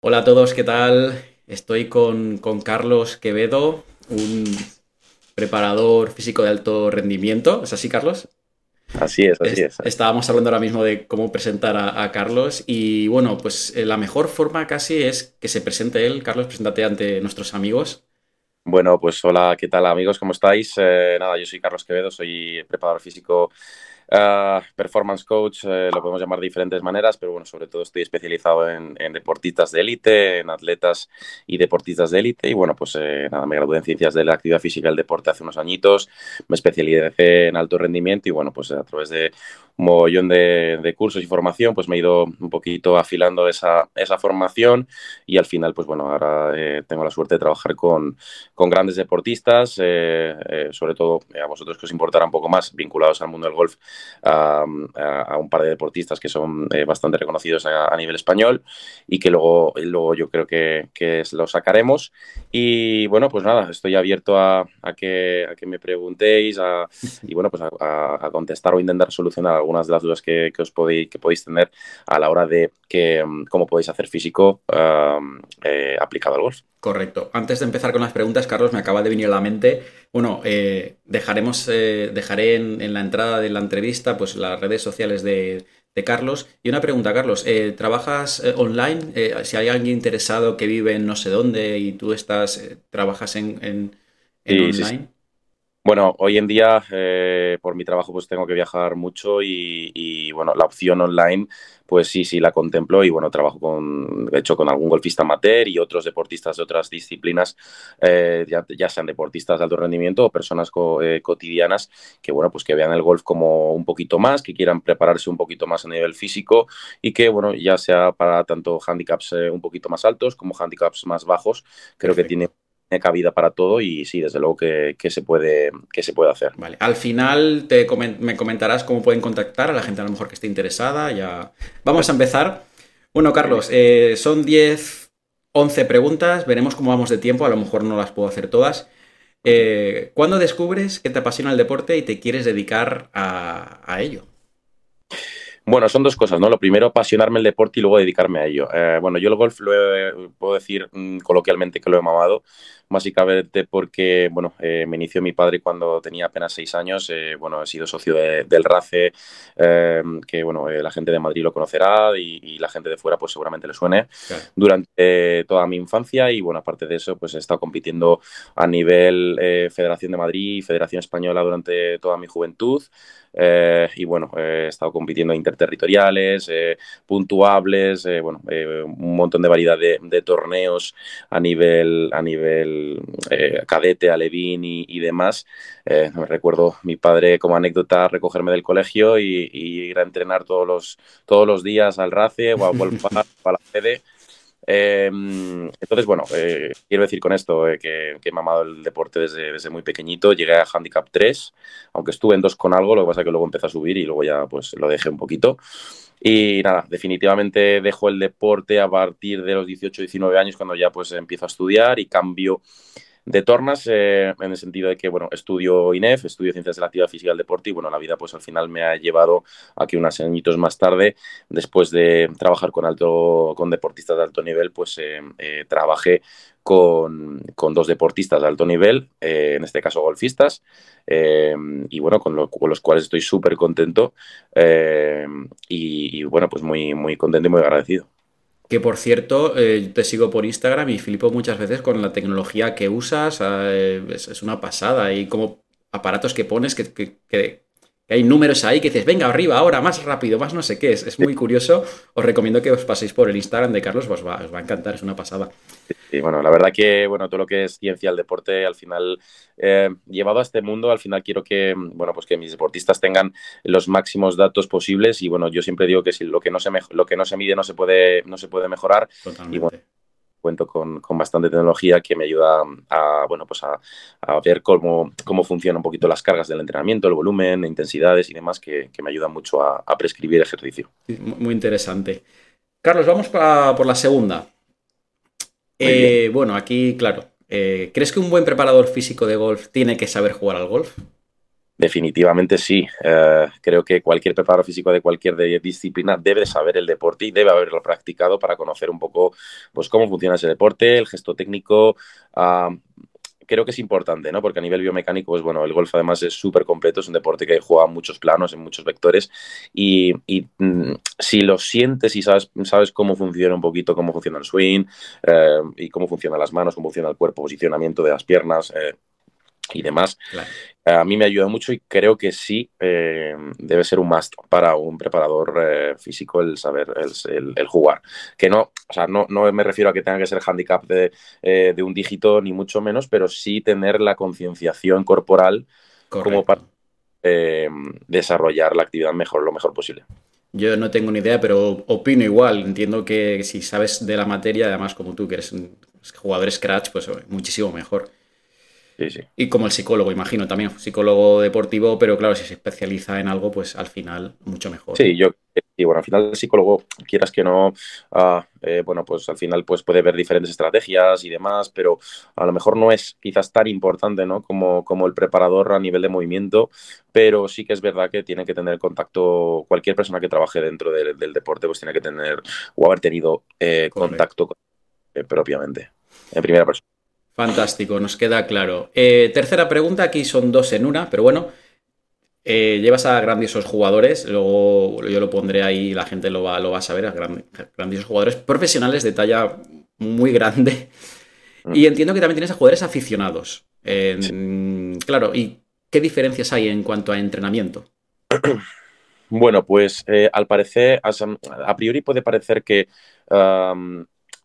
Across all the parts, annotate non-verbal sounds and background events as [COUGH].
Hola a todos, ¿qué tal? Estoy con, Carlos Quevedo, un preparador físico de alto rendimiento. ¿Es así, Carlos? Así es, así es. Estábamos hablando ahora mismo de cómo presentar a, Carlos y bueno, pues eh, la mejor forma casi es que se presente él. Carlos, preséntate ante nuestros amigos. Bueno, pues hola, ¿qué tal amigos? ¿Cómo estáis? Eh, nada, yo soy Carlos Quevedo, soy preparador físico Ah, performance coach, eh, lo podemos llamar de diferentes maneras, pero bueno, sobre todo estoy especializado en, deportistas de élite, en atletas y deportistas de élite. Y bueno, pues eh, nada, me gradué en ciencias de la actividad física y el deporte hace unos añitos, me especialicé en alto rendimiento y bueno, pues a través de mogollón de, cursos y formación, pues me he ido un poquito afilando esa, esa formación y al final, pues bueno, ahora eh, tengo la suerte de trabajar con, con grandes deportistas, sobre todo a vosotros que os importará un poco más vinculados al mundo del golf a, un par de deportistas que son eh, bastante reconocidos a, nivel español y que luego, luego yo creo que, que lo sacaremos. Y bueno, pues nada, estoy abierto a, que, a que, me preguntéis y bueno, pues a, contestar o intentar solucionar algunas de las dudas que, os podéis, que podéis tener a la hora de que, cómo podéis hacer físico eh, aplicado al golf. Correcto. Antes de empezar con las preguntas, Carlos, me acaba de venir a la mente. Bueno, eh, dejaremos, eh, dejaré en, la entrada de la entrevista pues las redes sociales de, Carlos. Y una pregunta, Carlos, ¿trabajas online? si hay alguien interesado que vive en no sé dónde y tú estás, trabajas en, online. Bueno, hoy en día por mi trabajo pues tengo que viajar mucho y, y bueno, la opción online pues sí, sí la contemplo y bueno, trabajo con, de hecho, con algún golfista amateur y otros deportistas de otras disciplinas, eh, ya, sean deportistas de alto rendimiento o personas eh, cotidianas que, bueno, pues que vean el golf como un poquito más, que quieran prepararse un poquito más a nivel físico y que, bueno, ya sea para tanto handicaps eh, un poquito más altos como handicaps más bajos, creo que tiene cabida para todo y sí, desde luego que, se, puede, que se puede hacer. Vale, al final te me comentarás cómo pueden contactar a la gente a lo mejor que esté interesada. Ya Vamos a empezar. Bueno, Carlos, eh, son 10, 11 preguntas, veremos cómo vamos de tiempo, a lo mejor no las puedo hacer todas. Eh, ¿Cuándo descubres que te apasiona el deporte y te quieres dedicar a, a ello? Bueno, son dos cosas, ¿no? Lo primero, apasionarme el deporte y luego dedicarme a ello. Eh, bueno, yo el golf lo puedo decir mm, coloquialmente que lo he mamado, básicamente porque, bueno, eh, me inició mi padre cuando tenía apenas seis años. Eh, bueno, he sido socio del RACE, que, bueno, la gente de Madrid lo conocerá y, la gente de fuera, pues seguramente le suene, durante toda mi infancia. Y, bueno, aparte de eso, pues he estado compitiendo a nivel Federación de Madrid y Federación Española durante toda mi juventud. Eh, y bueno, he estado compitiendo interterritoriales, eh, puntuables, eh, bueno, un montón de variedad de, torneos a nivel, a nivel cadete, alevín y, y demás. me recuerdo mi padre como anécdota recogerme del colegio y, ir a entrenar todos los, todos los días al RACE o a Wolfpack, [LAUGHS] a la sede. Em, entonces, bueno, eh, quiero decir con esto eh, que, he mamado el deporte desde, desde, muy pequeñito. Llegué a Handicap 3, aunque estuve en 2 con algo, lo que pasa es que luego empecé a subir y luego ya pues lo dejé un poquito. Y nada, definitivamente dejo el deporte a partir de los 18, 19 años cuando ya pues empiezo a estudiar y cambio de tornas eh, en el sentido de que, bueno, estudio INEF, estudio Ciencias de la Actividad Física y el Deporte y, bueno, la vida pues al final me ha llevado a que unos añitos más tarde, después de trabajar con, alto, con deportistas de alto nivel, pues eh, eh, trabajé con, dos deportistas de alto nivel, en este caso golfistas, y bueno, con, los cuales estoy súper contento y, y, bueno, pues muy, muy contento y muy agradecido. Que por cierto, eh, te sigo por Instagram y flipo muchas veces con la tecnología que usas. Eh, es, una pasada. Y como aparatos que pones que, hay números ahí que dices, venga, arriba, ahora, más rápido, más no sé qué. Es, es muy curioso. Os recomiendo que os paséis por el Instagram de Carlos, os va, os va a encantar, es una pasada. Y bueno, la verdad que bueno, todo lo que es ciencia, el deporte, al final, eh, llevado a este mundo, al final quiero que, bueno, pues que mis deportistas tengan los máximos datos posibles. Y bueno, yo siempre digo que si lo que no se, lo que no se mide no se puede, no se puede mejorar. Y bueno, cuento con, bastante tecnología que me ayuda a, bueno, pues a, ver cómo, cómo funcionan un poquito las cargas del entrenamiento, el volumen, intensidades y demás, que, me ayudan mucho a, prescribir ejercicio. Muy interesante. Carlos, vamos por la segunda. Eh, bueno, aquí, claro. Eh, ¿Crees que un buen preparador físico de golf tiene que saber jugar al golf? Definitivamente sí. Eh, creo que cualquier preparador físico de cualquier disciplina debe saber el deporte y debe haberlo practicado para conocer un poco pues, cómo funciona ese deporte, el gesto técnico. Creo que es importante, ¿no? Porque a nivel biomecánico, pues bueno, el golf además es súper completo, es un deporte que juega muchos planos, en muchos vectores, y, mm, si lo sientes y sabes, sabes cómo funciona un poquito, cómo funciona el swing, eh, y cómo funcionan las manos, cómo funciona el cuerpo, posicionamiento de las piernas, eh, y demás. A mí me ayuda mucho y creo que sí eh, debe ser un must para un preparador eh, físico el saber el, jugar. Que no, o sea, no, no me refiero a que tenga que ser handicap de, eh, de un dígito ni mucho menos, pero sí tener la concienciación corporal como para desarrollar la actividad mejor, lo mejor posible. Yo no tengo ni idea, pero opino igual. Entiendo que si sabes de la materia, además como tú, que eres un jugador scratch, pues muchísimo mejor. Y como el psicólogo, imagino también, psicólogo deportivo, pero claro, si se especializa en algo, pues al final mucho mejor. Sí, yo, y bueno, al final el psicólogo, quieras que no, eh, bueno, pues al final pues puede ver diferentes estrategias y demás, pero a lo mejor no es quizás tan importante, ¿no? Como, como el preparador a nivel de movimiento, pero sí que es verdad que tiene que tener contacto, cualquier persona que trabaje dentro del, deporte, pues tiene que tener o haber tenido eh, contacto eh, propiamente, en primera persona. Fantástico, nos queda claro. Eh, tercera pregunta, aquí son dos en una, pero bueno, eh, llevas a grandiosos jugadores, luego yo lo pondré ahí, la gente lo va, lo va a saber, a grandiosos jugadores profesionales de talla muy grande. Mm. Y entiendo que también tienes a jugadores aficionados. Claro, ¿y qué diferencias hay en cuanto a entrenamiento? Bueno, pues eh, al parecer, a, priori puede parecer que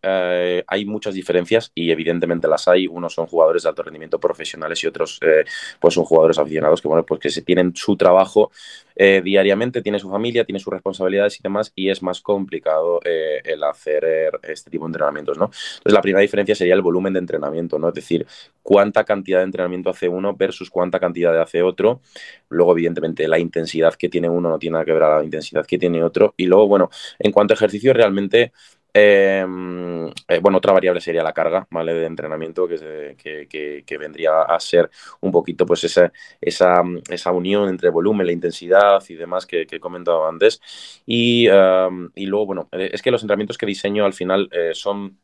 eh, hay muchas diferencias y evidentemente las hay. Unos son jugadores de alto rendimiento profesionales y otros eh, pues son jugadores aficionados que, bueno, pues que se tienen su trabajo eh, diariamente, tiene su familia, tiene sus responsabilidades y demás y es más complicado el hacer este tipo de entrenamientos, ¿no? Entonces la primera diferencia sería el volumen de entrenamiento, ¿no? Es decir, cuánta cantidad de entrenamiento hace uno versus cuánta cantidad hace otro. Luego, evidentemente, la intensidad que tiene uno no tiene nada que ver a la intensidad que tiene otro. Y luego, bueno, en cuanto a ejercicio, realmente Em, eh, bueno, otra variable sería la carga, ¿vale? De entrenamiento, que, que, vendría a ser un poquito, pues, esa, esa, esa, unión entre volumen, la intensidad y demás que, he comentado antes. Y, em, y, luego, bueno, es que los entrenamientos que diseño al final eh, son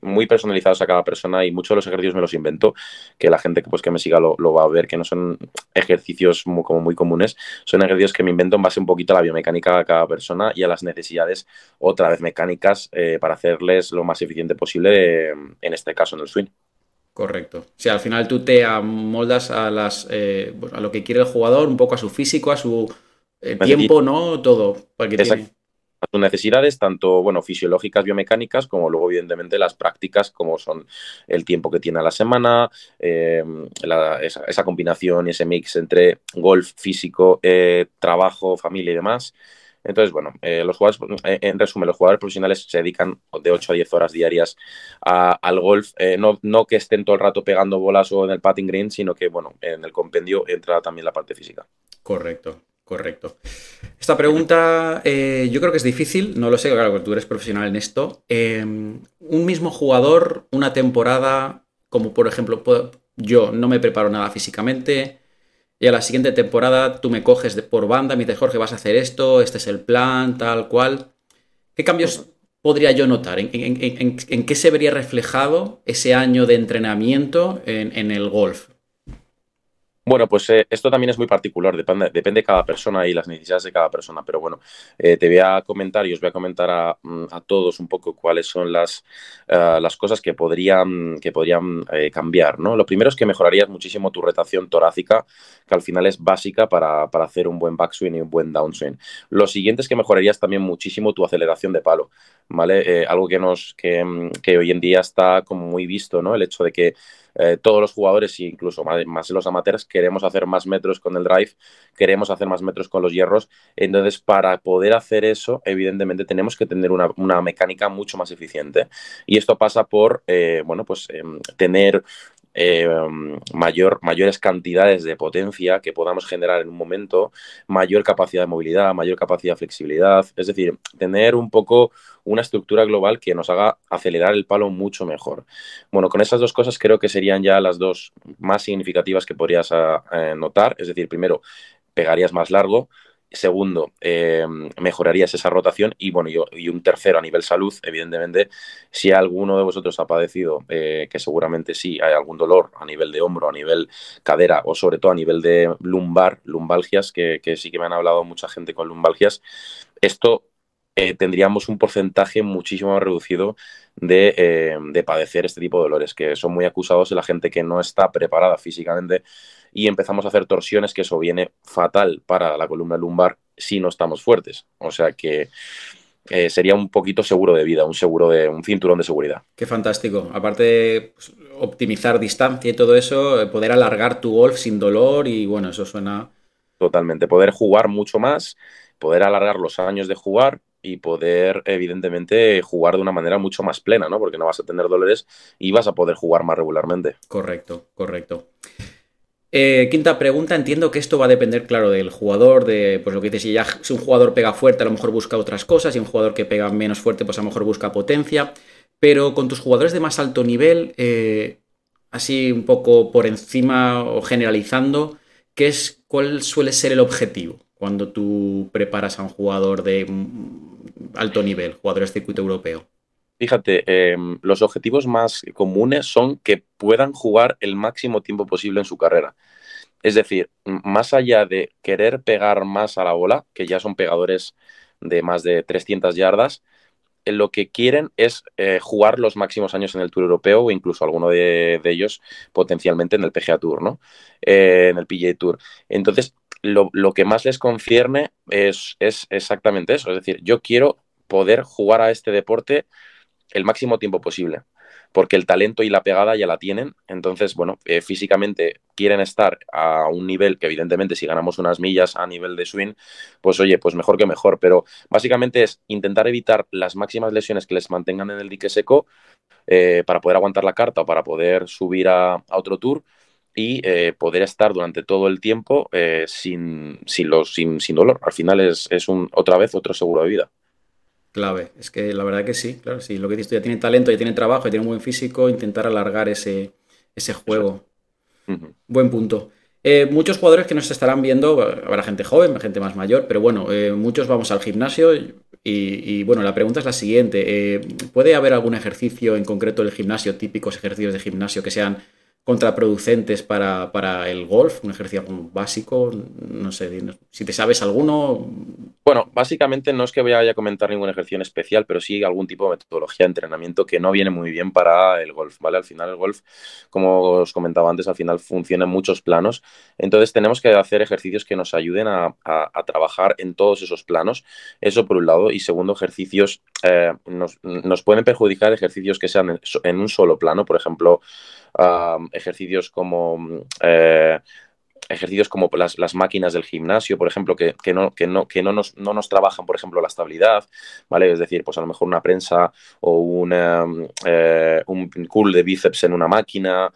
muy personalizados a cada persona y muchos de los ejercicios me los invento, que la gente pues, que me siga lo, va a ver, que no son ejercicios muy, como muy comunes, son ejercicios que me invento en base un poquito a la biomecánica de cada persona y a las necesidades otra vez mecánicas eh, para hacerles lo más eficiente posible, en este caso en el swing. Correcto. Si al final tú te amoldas a, las, eh, a lo que quiere el jugador, un poco a su físico, a su eh, tiempo, ¿no? Todo. Sus necesidades, tanto bueno, fisiológicas, biomecánicas, como luego, evidentemente, las prácticas, como son el tiempo que tiene a la semana, em, esa, combinación y ese mix entre golf, físico, eh, trabajo, familia y demás. Entonces, bueno, eh, los jugadores, eh, en resumen, los jugadores profesionales se dedican de 8 a 10 horas diarias al golf. no, no que estén todo el rato pegando bolas o en el patting green, sino que, bueno, en el compendio entra también la parte física. Correcto. Correcto. Esta pregunta eh, yo creo que es difícil, no lo sé, claro, tú eres profesional en esto. Em, un mismo jugador, una temporada, como por ejemplo, yo no me preparo nada físicamente, y a la siguiente temporada tú me coges de, por banda, me dices, Jorge, vas a hacer esto, este es el plan, tal cual. ¿Qué cambios podría yo notar? ¿En, qué se vería reflejado ese año de entrenamiento en el golf? Bueno, pues eh, esto también es muy particular, depende, depende de cada persona y las necesidades de cada persona, pero bueno, eh, te voy a comentar y os voy a comentar a, mm, todos un poco cuáles son las, eh, las cosas que podrían, que podrían cambiar, ¿no? Lo primero es que mejorarías muchísimo tu rotación torácica, que al final es básica para, hacer un buen backswing y un buen downswing. Lo siguiente es que mejorarías también muchísimo tu aceleración de palo, ¿vale? algo que, nos, que, mm, que hoy en día está como muy visto, ¿no? El hecho de que eh, todos los jugadores, incluso más, los amateurs, queremos hacer más metros con el drive, queremos hacer más metros con los hierros. Entonces, para poder hacer eso, evidentemente tenemos que tener una, mecánica mucho más eficiente. Y esto pasa por, eh, bueno, pues em, tener eh, mayor, mayores cantidades de potencia que podamos generar en un momento, mayor capacidad de movilidad, mayor capacidad de flexibilidad, es decir, tener un poco una estructura global que nos haga acelerar el palo mucho mejor. Bueno, con esas dos cosas creo que serían ya las dos más significativas que podrías eh, notar, es decir, primero, pegarías más largo, Segundo, eh, mejorarías esa rotación. Y bueno, y, un tercero a nivel salud, evidentemente, si alguno de vosotros ha padecido, eh, que seguramente sí, hay algún dolor a nivel de hombro, a nivel cadera o sobre todo a nivel de lumbar, lumbalgias, que, sí que me han hablado mucha gente con lumbalgias, esto eh, tendríamos un porcentaje muchísimo más reducido de, de, padecer este tipo de dolores, que son muy acusados de la gente que no está preparada físicamente y empezamos a hacer torsiones, que eso viene fatal para la columna lumbar si no estamos fuertes. O sea que eh, sería un poquito seguro de vida, un seguro de un cinturón de seguridad. Qué fantástico. Aparte de pues, optimizar distancia y todo eso, eh, poder alargar tu golf sin dolor y bueno, eso suena. Totalmente. Poder jugar mucho más, poder alargar los años de jugar y poder, evidentemente, jugar de una manera mucho más plena, ¿no? Porque no vas a tener dolores y vas a poder jugar más regularmente. Correcto, correcto. Eh, quinta pregunta, entiendo que esto va a depender, claro, del jugador, de pues lo que dices, si si un jugador pega fuerte, a lo mejor busca otras cosas, y un jugador que pega menos fuerte, pues a lo mejor busca potencia. Pero con tus jugadores de más alto nivel, eh, así un poco por encima o generalizando, ¿qué es, ¿cuál suele ser el objetivo cuando tú preparas a un jugador de alto nivel, jugador de circuito europeo? Fíjate, em, los objetivos más comunes son que puedan jugar el máximo tiempo posible en su carrera. Es decir, más allá de querer pegar más a la bola, que ya son pegadores de más de 300 yardas, eh, lo que quieren es eh, jugar los máximos años en el Tour Europeo o incluso alguno de, ellos potencialmente en el PGA Tour, ¿no? Eh, en el PGA Tour. Entonces, lo, lo, que más les concierne es, es exactamente eso. Es decir, yo quiero poder jugar a este deporte el máximo tiempo posible, porque el talento y la pegada ya la tienen, entonces, bueno, eh, físicamente quieren estar a un nivel que evidentemente si ganamos unas millas a nivel de swing, pues oye, pues mejor que mejor, pero básicamente es intentar evitar las máximas lesiones que les mantengan en el dique seco eh, para poder aguantar la carta o para poder subir a, otro tour y eh, poder estar durante todo el tiempo sin, sin, los, sin, sin, dolor. Al final es, es un, otra vez otro seguro de vida clave. Es que la verdad que sí, claro, sí. Lo que dices tú ya tiene talento, ya tiene trabajo, ya tiene un buen físico, intentar alargar ese, ese juego. Buen punto. Eh, muchos jugadores que nos estarán viendo, habrá gente joven, gente más mayor, pero bueno, eh, muchos vamos al gimnasio y, bueno, la pregunta es la siguiente. Eh, ¿Puede haber algún ejercicio en concreto del gimnasio, típicos ejercicios de gimnasio que sean contraproducentes para, para, el golf, un ejercicio básico, no sé, si te sabes alguno. Bueno, básicamente no es que vaya a comentar ningún ejercicio en especial, pero sí algún tipo de metodología de entrenamiento que no viene muy bien para el golf, ¿vale? Al final el golf, como os comentaba antes, al final funciona en muchos planos, entonces tenemos que hacer ejercicios que nos ayuden a, a, trabajar en todos esos planos, eso por un lado, y segundo, ejercicios, eh, nos, nos, pueden perjudicar ejercicios que sean en un solo plano, por ejemplo, ejercicios como eh, ejercicios como las, máquinas del gimnasio, por ejemplo, que, no, que, no, que no, nos, no nos trabajan, por ejemplo, la estabilidad, ¿vale? Es decir, pues a lo mejor una prensa o una, eh, un cool de bíceps en una máquina,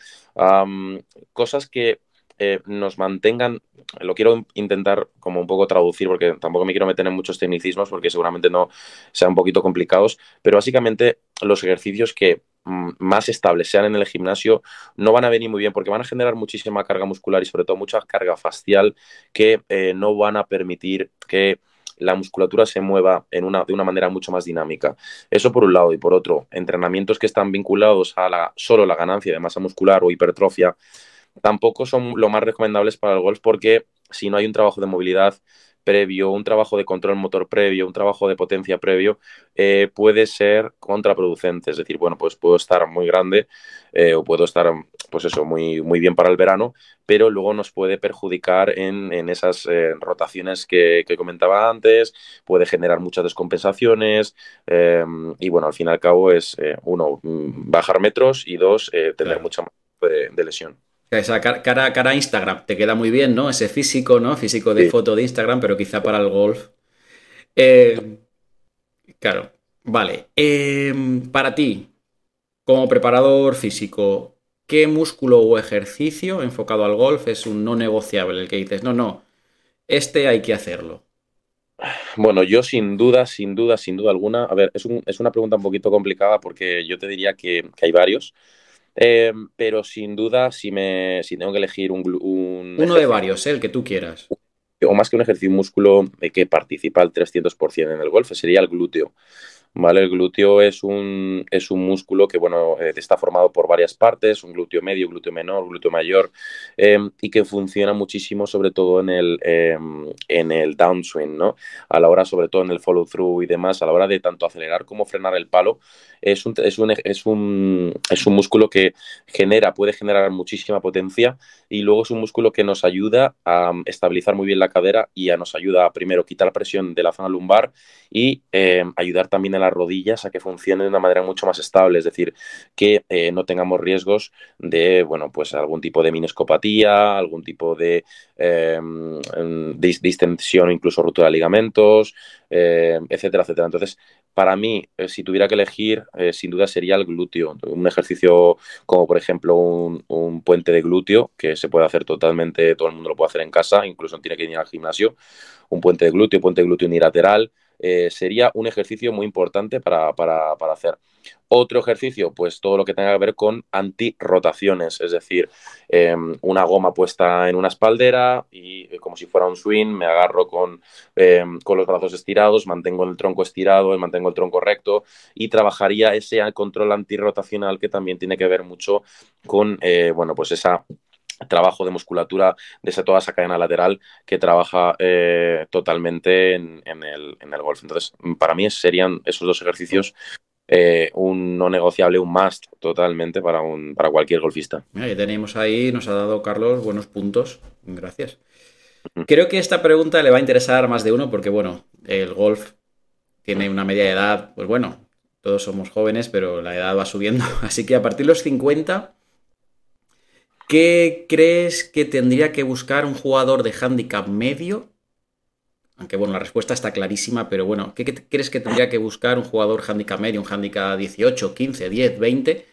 cosas que eh, nos mantengan, lo quiero intentar como un poco traducir porque tampoco me quiero meter en muchos tecnicismos porque seguramente no sean un poquito complicados, pero básicamente los ejercicios que mm, más estables sean en el gimnasio no van a venir muy bien porque van a generar muchísima carga muscular y sobre todo mucha carga facial que eh, no van a permitir que la musculatura se mueva en una, de una manera mucho más dinámica. Eso por un lado. Y por otro, entrenamientos que están vinculados a la, solo la ganancia de masa muscular o hipertrofia tampoco son lo más recomendables para el golf porque si no hay un trabajo de movilidad previo, un trabajo de control motor previo, un trabajo de potencia previo, eh, puede ser contraproducente. Es decir, bueno, pues puedo estar muy grande eh, o puedo estar, pues eso, muy, muy bien para el verano, pero luego nos puede perjudicar en, esas eh, rotaciones que, comentaba antes, puede generar muchas descompensaciones y bueno, al fin y al cabo es, uno, bajar metros y dos, tener mucha más de lesión. Esa cara, cara a Instagram te queda muy bien, ¿no? Ese físico, ¿no? Físico de foto de Instagram, pero quizá para el golf. Eh, claro, vale. Em, para ti, como preparador físico, ¿qué músculo o ejercicio enfocado al golf es un no negociable? El que dices, no, no, este hay que hacerlo. Bueno, yo sin duda, sin duda, sin duda alguna, a ver, es, una pregunta un poquito complicada porque yo te diría que, hay varios, eh, pero sin duda, si, me, si tengo que elegir un... Uno de varios, ¿eh? el que tú quieras. O más que un ejercicio músculo que participa al 300% en el golf, sería el glúteo. ¿Vale? El glúteo es un, es un músculo que, bueno, eh, está formado por varias partes, un glúteo medio, glúteo menor, glúteo mayor, em, y que funciona muchísimo sobre todo en el, em, en el downswing, ¿no? A la hora, sobre todo en el follow-through y demás, a la hora de tanto acelerar como frenar el palo, es un, es un, es un, es un músculo que genera, puede generar muchísima potencia y luego es un músculo que nos ayuda a estabilizar muy bien la cadera y a nos ayuda a primero quitar presión de la zona lumbar y em, ayudar también a las rodillas a que funcionen de una manera mucho más estable, es decir, que eh, no tengamos riesgos de, bueno, pues algún tipo de minescopatía, algún tipo de em, distensión incluso ruptura de ligamentos, em, etcétera, etcétera. Entonces, para mí, eh, si tuviera que elegir, eh, sin duda sería el glúteo, un ejercicio como por ejemplo un, un puente de glúteo, que se puede hacer totalmente, todo el mundo lo puede hacer en casa, incluso no tiene que ir al gimnasio, un puente de glúteo, puente de glúteo unilateral, eh, sería un ejercicio muy importante para, hacer. Otro ejercicio, pues todo lo que tenga que ver con antirrotaciones, es decir, em, una goma puesta en una espaldera y eh, como si fuera un swing, me agarro con, em, con los brazos estirados, mantengo el tronco estirado, mantengo el tronco recto y trabajaría ese control antirrotacional que también tiene que ver mucho con, eh, bueno, pues esa trabajo de musculatura de esa, toda esa cadena lateral que trabaja eh, totalmente en, el, golf. Entonces, para mí serían esos dos ejercicios eh, un no negociable, un must totalmente para, un, para cualquier golfista. ya tenemos ahí, nos ha dado Carlos buenos puntos. Gracias. Creo que esta pregunta le va a interesar a más de uno porque, bueno, el golf tiene una media de edad, pues bueno, todos somos jóvenes, pero la edad va subiendo. [LAUGHS] Así que a partir de los 50 ¿Qué crees que tendría que buscar un jugador de handicap medio? Aunque bueno, la respuesta está clarísima, pero bueno, ¿qué, crees que tendría que buscar un jugador handicap medio, un handicap 18, 15, 10, 20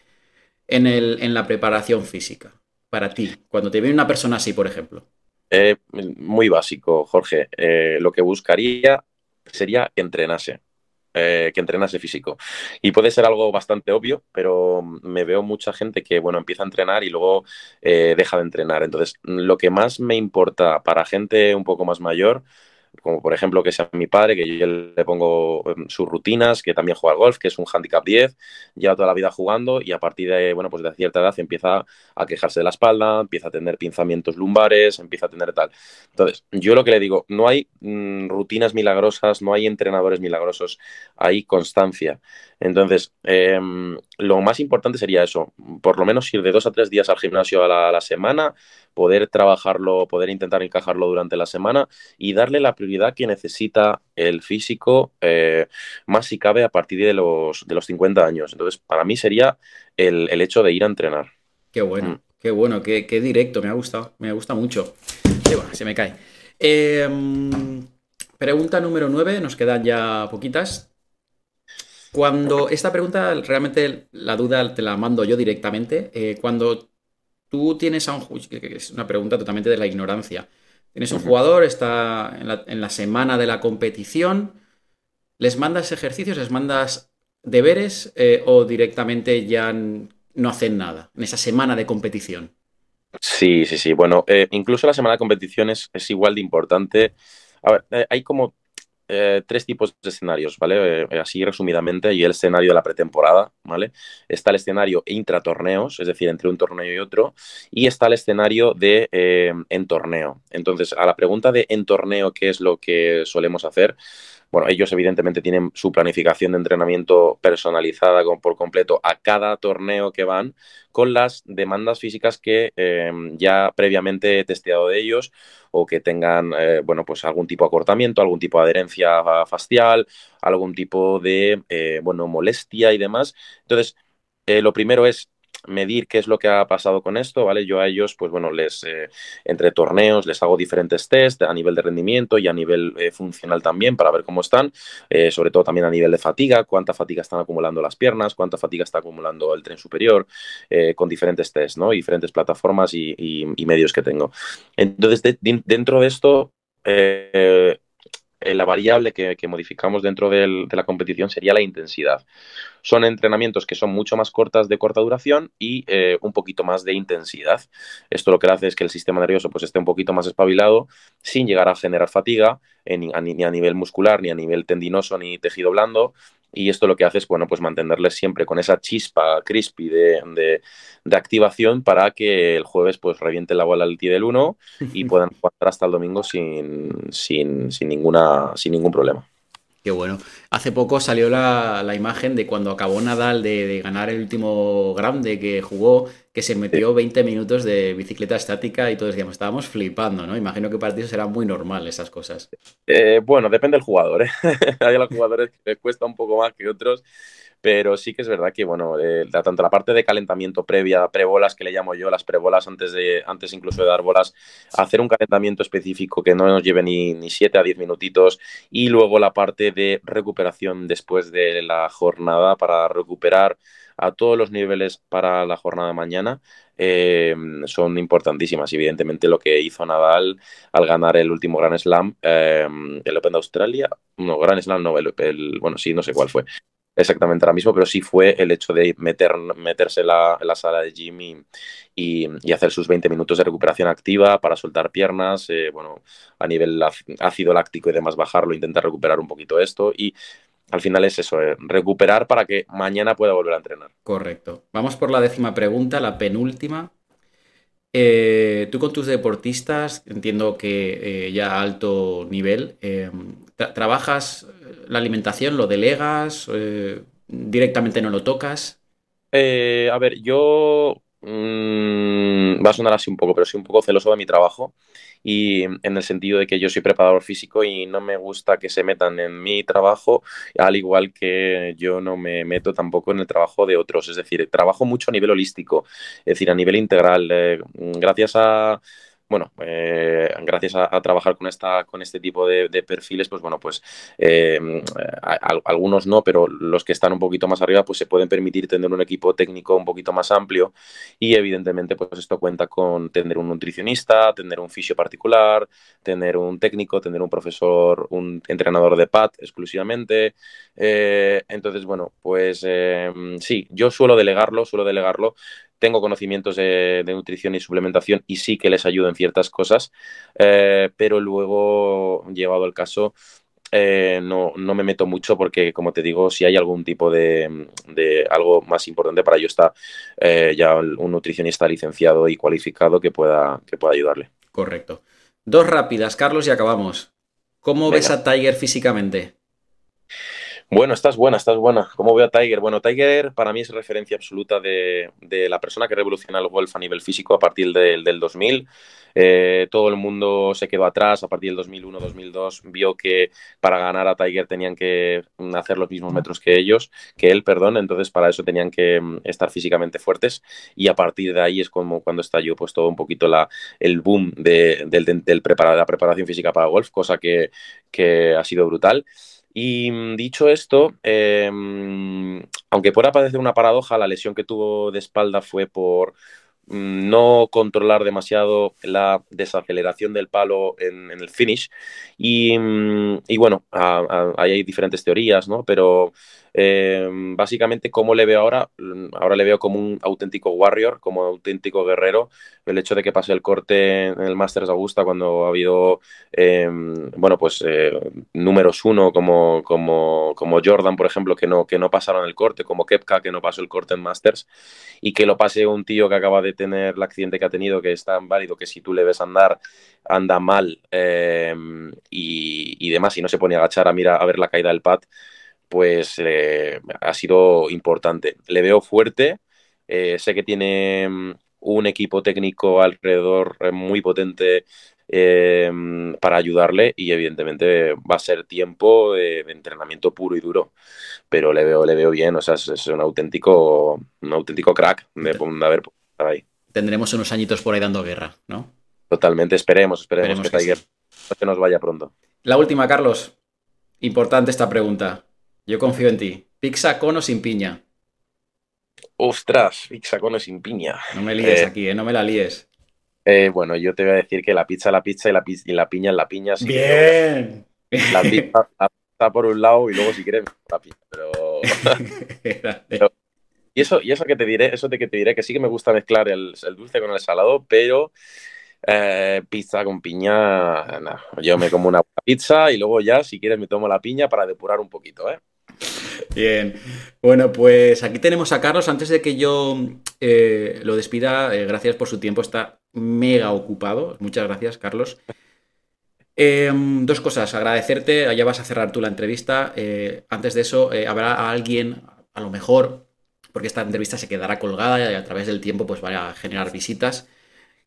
en, el, en la preparación física? Para ti, cuando te viene una persona así, por ejemplo. Eh, muy básico, Jorge. Eh, lo que buscaría sería que entrenase. Eh, que entrenase físico. Y puede ser algo bastante obvio, pero me veo mucha gente que, bueno, empieza a entrenar y luego eh, deja de entrenar. Entonces, lo que más me importa para gente un poco más mayor como por ejemplo que sea mi padre, que yo le pongo em, sus rutinas, que también juega al golf, que es un handicap 10, lleva toda la vida jugando y a partir de, bueno, pues de cierta edad empieza a quejarse de la espalda, empieza a tener pinzamientos lumbares, empieza a tener tal. Entonces, yo lo que le digo, no hay mm, rutinas milagrosas, no hay entrenadores milagrosos, hay constancia. Entonces, em, lo más importante sería eso, por lo menos ir de dos a tres días al gimnasio a la semana, poder trabajarlo, poder intentar encajarlo durante la semana y darle la prioridad que necesita el físico, eh, más si cabe a partir de los, de los 50 años. Entonces, para mí sería el, hecho de ir a entrenar. Qué bueno, mm. qué bueno, qué, directo, me ha gustado, me gusta mucho. se me cae. Em, pregunta número 9, nos quedan ya poquitas. Cuando esta pregunta, realmente la duda te la mando yo directamente. Eh, cuando tú tienes a un que es una pregunta totalmente de la ignorancia. Tienes un jugador, está en la, semana de la competición, ¿les mandas ejercicios, les mandas deberes eh, o directamente ya no hacen nada en esa semana de competición? Sí, sí, sí. Bueno, eh, incluso la semana de competición es, es, igual de importante. A ver, eh, hay como eh, tres tipos de escenarios, ¿vale? Eh, así resumidamente, y el escenario de la pretemporada, ¿vale? Está el escenario intratorneos, es decir, entre un torneo y otro, y está el escenario de eh, en torneo. Entonces, a la pregunta de en torneo, ¿qué es lo que solemos hacer? Bueno, ellos evidentemente tienen su planificación de entrenamiento personalizada por completo a cada torneo que van, con las demandas físicas que em, ya previamente he testeado de ellos o que tengan, eh, bueno, pues algún tipo de acortamiento, algún tipo de adherencia facial, algún tipo de, eh, bueno, molestia y demás. Entonces, eh, lo primero es medir qué es lo que ha pasado con esto, ¿vale? Yo a ellos, pues bueno, les, eh, entre torneos, les hago diferentes test a nivel de rendimiento y a nivel eh, funcional también para ver cómo están, eh, sobre todo también a nivel de fatiga, cuánta fatiga están acumulando las piernas, cuánta fatiga está acumulando el tren superior, con diferentes test, ¿no? Y diferentes plataformas y, medios que tengo. Entonces, dentro de esto, la variable que, modificamos dentro de la competición sería la intensidad. Son entrenamientos que son mucho más cortas de corta duración y eh, un poquito más de intensidad. Esto lo que hace es que el sistema nervioso pues, esté un poquito más espabilado sin llegar a generar fatiga ni a nivel muscular, ni a nivel tendinoso, ni tejido blando, y esto lo que hace es, bueno, pues mantenerles siempre con esa chispa crispy de, activación para que el jueves pues reviente la bola al T del 1 y [LAUGHS] puedan jugar hasta el domingo sin, sin, sin, ninguna, sin ningún problema. Qué bueno. Hace poco salió la, imagen de cuando acabó Nadal de, ganar el último grande que jugó, que se metió 20 minutos de bicicleta estática y todos decíamos, estábamos flipando, ¿no? Imagino que para ti será muy normal esas cosas. Eh, bueno, depende del jugador, ¿eh? [LAUGHS] Hay los jugadores que les cuesta un poco más que otros pero sí que es verdad que, bueno, eh, tanto la parte de calentamiento previa, prebolas que le llamo yo, las prebolas antes, de, antes incluso de dar bolas, hacer un calentamiento específico que no nos lleve ni, ni 7 a 10 minutitos y luego la parte de recuperación después de la jornada para recuperar a todos los niveles para la jornada mañana eh, son importantísimas. Evidentemente lo que hizo Nadal al ganar el último Grand Slam, eh, el Open de Australia, no, Grand Slam no, el, bueno, sí, no sé cuál fue, exactamente ahora mismo, pero sí fue el hecho de meter, meterse en la, la sala de gym y, y, hacer sus 20 minutos de recuperación activa para soltar piernas, eh, bueno, a nivel ácido láctico y demás bajarlo, intentar recuperar un poquito esto y al final es eso, eh, recuperar para que mañana pueda volver a entrenar. Correcto. Vamos por la décima pregunta, la penúltima. Eh, tú con tus deportistas, entiendo que ya a alto nivel, ¿trabajas la alimentación lo delegas? Eh, ¿Directamente no lo tocas? Eh, a ver, yo mm, va a sonar así un poco, pero soy un poco celoso de mi trabajo y en el sentido de que yo soy preparador físico y no me gusta que se metan en mi trabajo, al igual que yo no me meto tampoco en el trabajo de otros. Es decir, trabajo mucho a nivel holístico, es decir, a nivel integral. Eh, gracias a bueno, eh, gracias a, trabajar con, esta, con este tipo de, perfiles, pues bueno, pues eh, algunos no, pero los que están un poquito más arriba, pues se pueden permitir tener un equipo técnico un poquito más amplio y evidentemente pues esto cuenta con tener un nutricionista, tener un fisio particular, tener un técnico, tener un profesor, un entrenador de PAD exclusivamente. Eh, entonces, bueno, pues sí, yo suelo delegarlo, suelo delegarlo tengo conocimientos de, nutrición y suplementación y sí que les ayudo en ciertas cosas, eh, pero luego, llevado el caso, eh, no, no, me meto mucho porque, como te digo, si hay algún tipo de, algo más importante para ello está eh, ya un nutricionista licenciado y cualificado que pueda, que pueda ayudarle. Correcto. Dos rápidas, Carlos, y acabamos. ¿Cómo ves a Tiger físicamente? Bueno, estás buena, estás buena. ¿Cómo veo a Tiger? Bueno, Tiger para mí es referencia absoluta de, la persona que revoluciona el golf a nivel físico a partir del 2000. Eh, todo el mundo se quedó atrás a partir del 2001-2002. Vio que para ganar a Tiger tenían que hacer los mismos metros que ellos, que él, perdón. Entonces, para eso tenían que mm, estar físicamente fuertes. Y a partir de ahí es como cuando estalló pues todo un poquito la, el boom de, del, la preparación física para golf, cosa que, que ha sido brutal. Y mm, dicho esto, em, aunque pueda parecer una paradoja, la lesión que tuvo de espalda fue por mm, no controlar demasiado la desaceleración del palo en, el finish. Y, mm, bueno, ahí hay diferentes teorías, ¿no? Pero eh, básicamente, ¿cómo le veo ahora? Ahora le veo como un auténtico warrior, como un auténtico guerrero. El hecho de que pase el corte en el Masters Augusta cuando ha habido, eh, bueno, pues eh, números uno como, como, Jordan, por ejemplo, que no, que no pasaron el corte, como Kepka, que no pasó el corte en Masters, y que lo pase un tío que acaba de tener el accidente que ha tenido, que es tan válido que si tú le ves andar, anda mal y, y, demás, y no se pone a agachar a, mirar, a ver la caída del pad pues eh, ha sido importante. Le veo fuerte, eh, sé que tiene mm, un equipo técnico alrededor eh, muy potente em, para ayudarle y evidentemente va a ser tiempo de, entrenamiento puro y duro, pero le veo, le veo bien, o sea, es, un auténtico, un auténtico crack de, de haber estado ahí. Tendremos unos añitos por ahí dando guerra, ¿no? Totalmente, esperemos, esperemos, que, que nos vaya pronto. La última, Carlos. Importante esta pregunta. Yo confío en ti. ¿Pizza con o sin piña? Ostras, pizza con o sin piña. No me líes eh, aquí, ¿eh? no me la líes. Eh, bueno, yo te voy a decir que la pizza es la pizza y la, y la piña es la piña. Bien. [LAUGHS] la pizza está por un lado y luego si quieres la piña. [LAUGHS] Pero... y eso, y eso que te diré, eso de que te diré que sí que me gusta mezclar el, dulce con el salado, pero eh, pizza con piña, yo me como una pizza y luego ya, si quieres, me tomo la piña para depurar un poquito, ¿eh? Bien. Bueno, pues aquí tenemos a Carlos. Antes de que yo eh, lo despida, eh, gracias por su tiempo. Está mega ocupado. Muchas gracias, Carlos. Em, dos cosas. Agradecerte. Ya vas a cerrar tú la entrevista. Eh, antes de eso, habrá alguien, a lo mejor, porque esta entrevista se quedará colgada y a través del tiempo pues va a generar visitas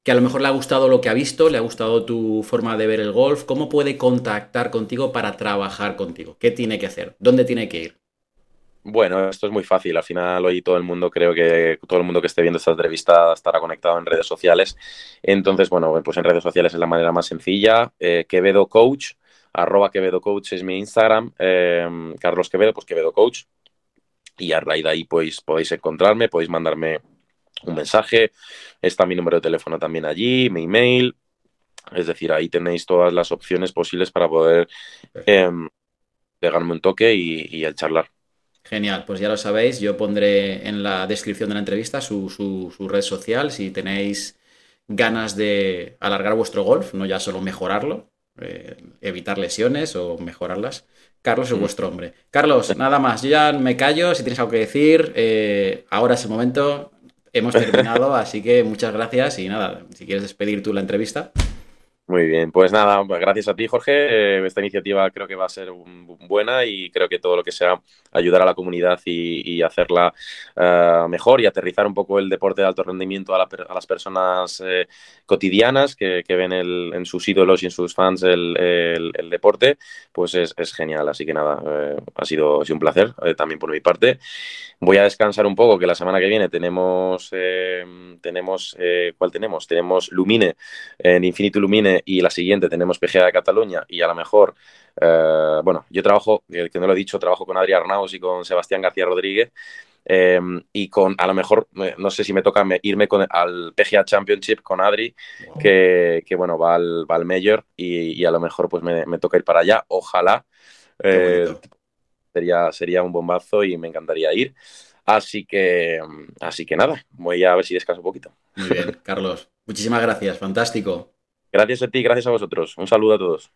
que a lo mejor le ha gustado lo que ha visto, le ha gustado tu forma de ver el golf, ¿cómo puede contactar contigo para trabajar contigo? ¿Qué tiene que hacer? ¿Dónde tiene que ir? Bueno, esto es muy fácil. Al final hoy todo el mundo, creo que todo el mundo que esté viendo esta entrevista estará conectado en redes sociales. Entonces, bueno, pues en redes sociales es la manera más sencilla. Eh, Quevedo Coach, arroba Quevedo Coach es mi Instagram. Em, Carlos Quevedo, pues Quevedo Coach. Y a raíz de ahí pues, podéis encontrarme, podéis mandarme un mensaje. Está mi número de teléfono también allí, mi email. Es decir, ahí tenéis todas las opciones posibles para poder eh, pegarme un toque y, y el charlar. Genial, pues ya lo sabéis, yo pondré en la descripción de la entrevista su, su, red social si tenéis ganas de alargar vuestro golf, no ya solo mejorarlo, eh, evitar lesiones o mejorarlas. Carlos es mm. vuestro hombre. Carlos, nada más, yo ya me callo, si tienes algo que decir, eh, ahora es el momento, hemos terminado, [LAUGHS] así que muchas gracias y nada, si quieres despedir tú la entrevista. Muy bien, pues nada, gracias a ti, Jorge. Eh, esta iniciativa creo que va a ser buena y creo que todo lo que sea ayudar a la comunidad y, hacerla eh, mejor y aterrizar un poco el deporte de alto rendimiento a, las personas eh, cotidianas que, ven en sus ídolos y en sus fans el, deporte, pues es, genial. Así que nada, ha sido, un placer también por mi parte. Voy a descansar un poco, que la semana que viene tenemos, tenemos ¿cuál tenemos? Tenemos Lumine, en Infinito Lumine y la siguiente tenemos PGA de Cataluña y a lo mejor, eh, bueno, yo trabajo, que no lo he dicho, trabajo con Adrián Arnaus y con Sebastián García Rodríguez. Eh, y con, a lo mejor, eh, no sé si me toca irme con, al PGA Championship con Adri, que, bueno, va al, va al Major y, a lo mejor pues me, toca ir para allá, ojalá. sería, sería un bombazo y me encantaría ir. Así que, así que nada, voy a ver si descanso un poquito. Muy bien, Carlos. Muchísimas gracias, fantástico. Gracias a ti, gracias a vosotros. Un saludo a todos.